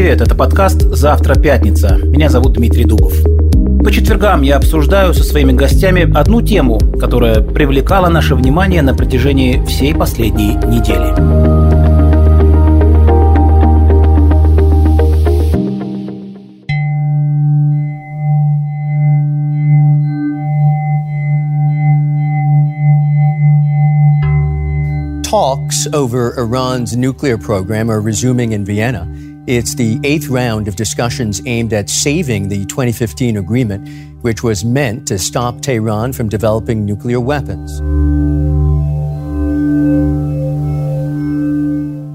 привет! Это подкаст «Завтра пятница». Меня зовут Дмитрий Дубов. По четвергам я обсуждаю со своими гостями одну тему, которая привлекала наше внимание на протяжении всей последней недели. Talks over Iran's nuclear program are resuming in Vienna. It's the eighth round of discussions aimed at saving the 2015 agreement, which was meant to stop Tehran from developing nuclear weapons.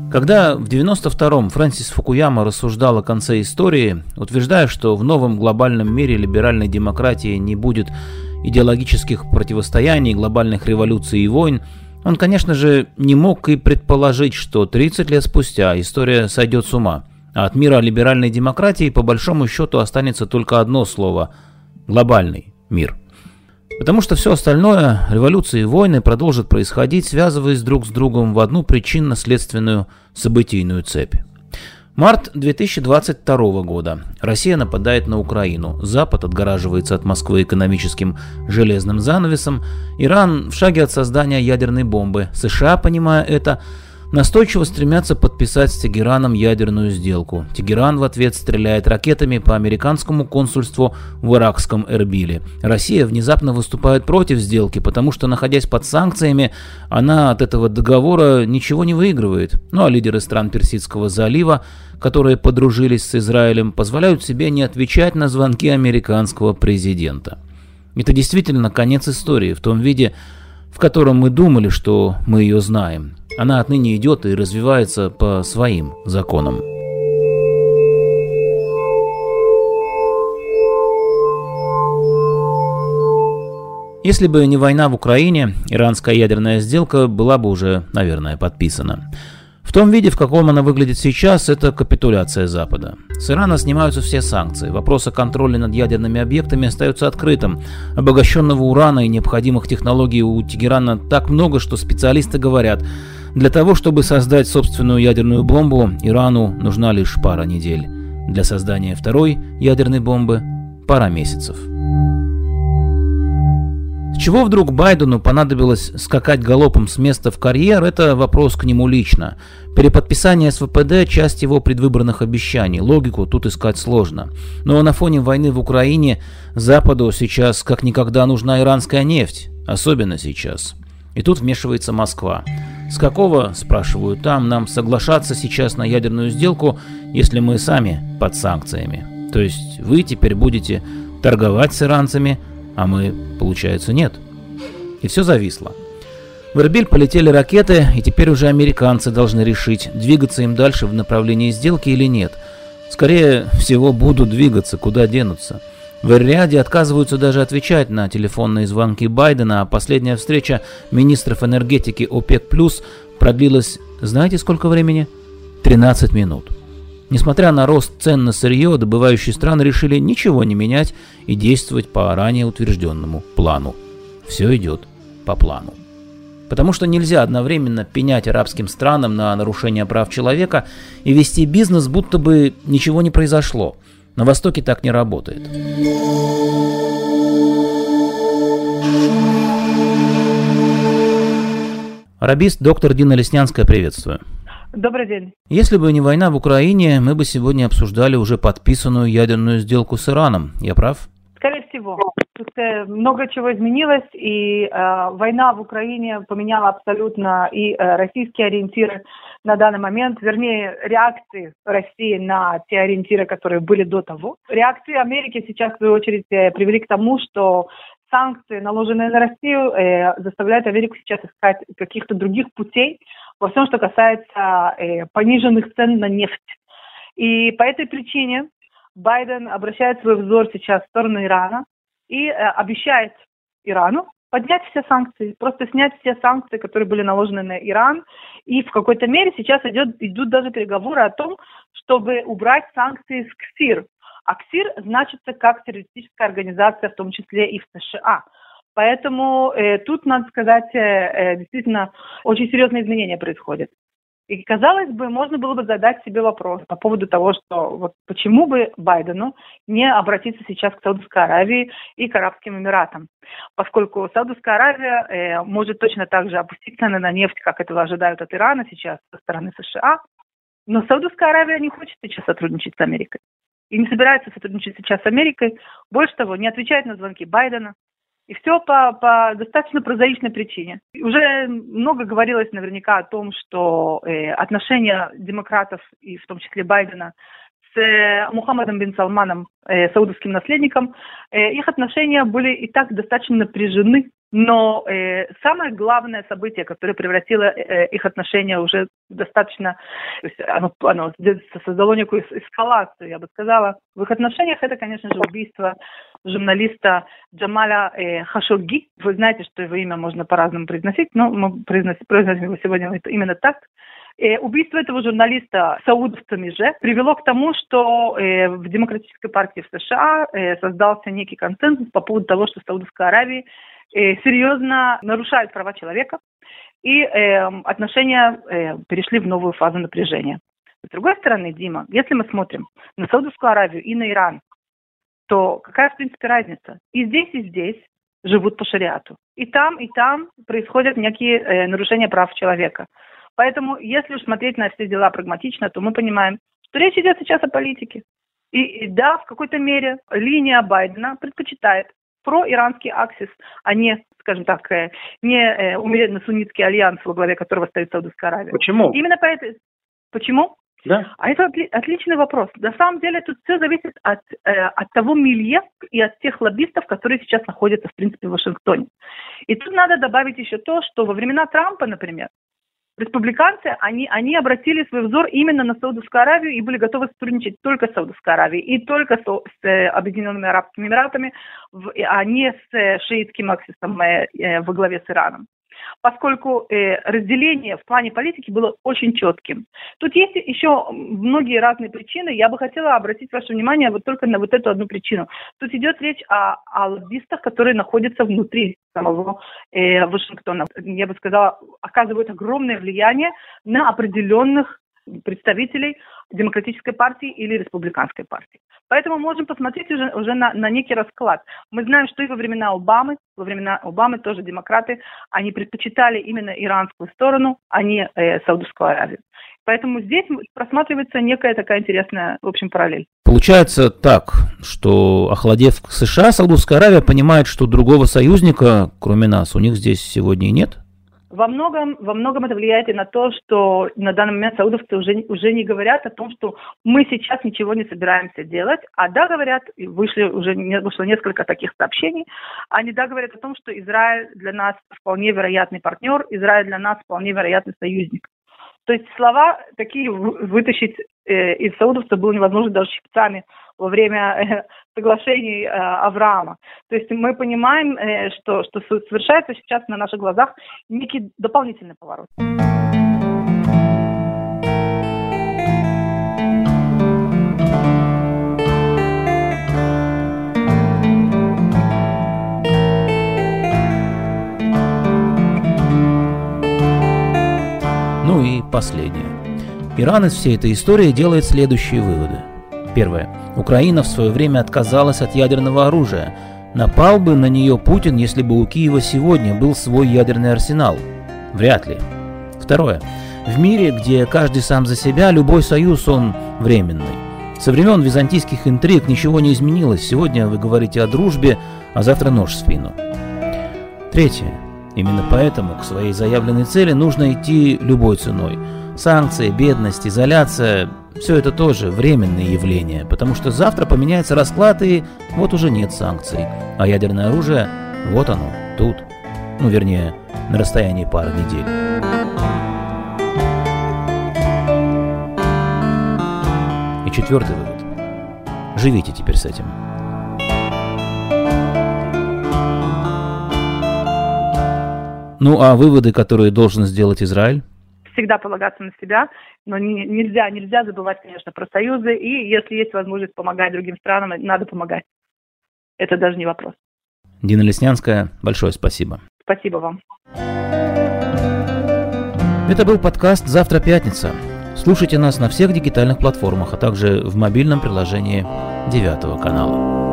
Когда в 92-м Фрэнсис Фукуяма рассуждал о конце истории, утверждая, что в новом глобальном мире либеральной демократии не будет идеологических противостояний, глобальных революций и войн, он, конечно же, не мог и предположить, что 30 лет спустя история сойдет с ума, от мира либеральной демократии по большому счету останется только одно слово – глобальный мир. Потому что все остальное, революции и войны, продолжат происходить, связываясь друг с другом в одну причинно-следственную событийную цепь. Март 2022 года. Россия нападает на Украину. Запад отгораживается от Москвы экономическим железным занавесом. Иран в шаге от создания ядерной бомбы. США, понимая это, настойчиво стремятся подписать с Тегераном ядерную сделку. Тегеран в ответ стреляет ракетами по американскому консульству в иракском Эрбиле. Россия внезапно выступает против сделки, потому что, находясь под санкциями, она от этого договора ничего не выигрывает. Ну а лидеры стран Персидского залива, которые подружились с Израилем, позволяют себе не отвечать на звонки американского президента. Это действительно конец истории в том виде, в котором мы думали, что мы ее знаем. Она отныне идет и развивается по своим законам. Если бы не война в Украине, иранская ядерная сделка была бы уже, наверное, подписана. В том виде, в каком она выглядит сейчас, это капитуляция Запада. С Ирана снимаются все санкции. Вопрос о контроле над ядерными объектами остается открытым. Обогащенного урана и необходимых технологий у Тегерана так много, что специалисты говорят, для того, чтобы создать собственную ядерную бомбу, Ирану нужна лишь пара недель. Для создания второй ядерной бомбы – пара месяцев. С чего вдруг Байдену понадобилось скакать галопом с места в карьер, это вопрос к нему лично. Переподписание СВПД – часть его предвыборных обещаний, логику тут искать сложно. Но на фоне войны в Украине Западу сейчас как никогда нужна иранская нефть, особенно сейчас. И тут вмешивается Москва. С какого, спрашиваю там, нам соглашаться сейчас на ядерную сделку, если мы сами под санкциями? То есть вы теперь будете торговать с иранцами – а мы, получается, нет. И все зависло. В Эрбиль полетели ракеты, и теперь уже американцы должны решить, двигаться им дальше в направлении сделки или нет. Скорее всего, будут двигаться, куда денутся. В Эр-Риаде отказываются даже отвечать на телефонные звонки Байдена, а последняя встреча министров энергетики ОПЕК+, продлилась, знаете, сколько времени? 13 минут. Несмотря на рост цен на сырье, добывающие страны решили ничего не менять и действовать по ранее утвержденному плану. Все идет по плану. Потому что нельзя одновременно пенять арабским странам на нарушение прав человека и вести бизнес, будто бы ничего не произошло. На Востоке так не работает. Арабист доктор Дина Леснянская, приветствую. Добрый день. Если бы не война в Украине, мы бы сегодня обсуждали уже подписанную ядерную сделку с Ираном. Я прав? Всего. Э, много чего изменилось, и э, война в Украине поменяла абсолютно и э, российские ориентиры на данный момент, вернее, реакции России на те ориентиры, которые были до того. Реакции Америки сейчас, в свою очередь, э, привели к тому, что санкции, наложенные на Россию, э, заставляют Америку сейчас искать каких-то других путей во всем, что касается э, пониженных цен на нефть. И по этой причине Байден обращает свой взор сейчас в сторону Ирана и э, обещает Ирану поднять все санкции, просто снять все санкции, которые были наложены на Иран. И в какой-то мере сейчас идет, идут даже переговоры о том, чтобы убрать санкции с КСИР. А КСИР значится как террористическая организация, в том числе и в США. Поэтому э, тут, надо сказать, э, э, действительно очень серьезные изменения происходят. И, казалось бы, можно было бы задать себе вопрос по поводу того, что вот почему бы Байдену не обратиться сейчас к Саудовской Аравии и к Арабским Эмиратам, поскольку Саудовская Аравия э, может точно так же опустить цены на нефть, как этого ожидают от Ирана сейчас со стороны США, но Саудовская Аравия не хочет сейчас сотрудничать с Америкой. И не собирается сотрудничать сейчас с Америкой. Больше того, не отвечает на звонки Байдена, и все по, по достаточно прозаичной причине. Уже много говорилось наверняка о том, что э, отношения демократов, и в том числе Байдена, с э, Мухаммадом бин Салманом, э, саудовским наследником, э, их отношения были и так достаточно напряжены но э, самое главное событие, которое превратило э, их отношения уже достаточно, то есть оно, оно создало некую эскалацию, я бы сказала, в их отношениях, это, конечно же, убийство журналиста Джамаля э, Хашоги. Вы знаете, что его имя можно по-разному произносить, но мы произносим, произносим его сегодня именно так. Э, убийство этого журналиста саудовцами же привело к тому, что э, в Демократической партии в США э, создался некий консенсус по поводу того, что Саудовская Аравия э, серьезно нарушают права человека, и э, отношения э, перешли в новую фазу напряжения. С другой стороны, Дима, если мы смотрим на Саудовскую Аравию и на Иран, то какая, в принципе, разница? И здесь, и здесь живут по шариату. И там, и там происходят некие э, нарушения прав человека. Поэтому, если уж смотреть на все дела прагматично, то мы понимаем, что речь идет сейчас о политике. И, и да, в какой-то мере линия Байдена предпочитает проиранский аксис, а не, скажем так, э, не э, умеренно-суннитский альянс, во главе которого стоит Саудовская Аравия. Почему? Именно поэтому. Почему? Да. А это отли- отличный вопрос. На самом деле тут все зависит от, э, от того милье и от тех лоббистов, которые сейчас находятся, в принципе, в Вашингтоне. И тут надо добавить еще то, что во времена Трампа, например, республиканцы, они, они обратили свой взор именно на Саудовскую Аравию и были готовы сотрудничать только с Саудовской Аравией и только с, с э, Объединенными Арабскими Эмиратами, а не с э, шиитским аксисом э, во главе с Ираном поскольку э, разделение в плане политики было очень четким. Тут есть еще многие разные причины. Я бы хотела обратить ваше внимание вот только на вот эту одну причину. Тут идет речь о, о лоббистах, которые находятся внутри самого э, Вашингтона. Я бы сказала, оказывают огромное влияние на определенных представителей демократической партии или республиканской партии. Поэтому можем посмотреть уже, уже на, на некий расклад. Мы знаем, что и во времена Обамы, во времена Обамы тоже демократы, они предпочитали именно иранскую сторону, а не э, Саудовскую Аравию. Поэтому здесь просматривается некая такая интересная, в общем, параллель. Получается так, что охладев к США, Саудовская Аравия понимает, что другого союзника, кроме нас, у них здесь сегодня и нет? Во многом, во многом это влияет и на то, что на данный момент саудовцы уже, уже не говорят о том, что мы сейчас ничего не собираемся делать, а да, говорят, вышли уже вышло несколько таких сообщений, они да говорят о том, что Израиль для нас вполне вероятный партнер, Израиль для нас вполне вероятный союзник. То есть слова такие вытащить э, из саудовцев было невозможно даже щипцами во время э, соглашений э, Авраама. То есть мы понимаем, э, что, что совершается сейчас на наших глазах некий дополнительный поворот. Последнее. Иран из всей этой истории делает следующие выводы – Первое. Украина в свое время отказалась от ядерного оружия. Напал бы на нее Путин, если бы у Киева сегодня был свой ядерный арсенал? Вряд ли. Второе. В мире, где каждый сам за себя, любой союз, он временный. Со времен византийских интриг ничего не изменилось. Сегодня вы говорите о дружбе, а завтра нож в спину. Третье. Именно поэтому к своей заявленной цели нужно идти любой ценой. Санкции, бедность, изоляция все это тоже временные явления, потому что завтра поменяется расклад и вот уже нет санкций. А ядерное оружие, вот оно, тут. Ну, вернее, на расстоянии пары недель. И четвертый вывод. Живите теперь с этим. Ну а выводы, которые должен сделать Израиль? всегда полагаться на себя, но не, нельзя, нельзя забывать, конечно, про союзы, и если есть возможность помогать другим странам, надо помогать. Это даже не вопрос. Дина Леснянская, большое спасибо. Спасибо вам. Это был подкаст «Завтра пятница». Слушайте нас на всех дигитальных платформах, а также в мобильном приложении девятого канала.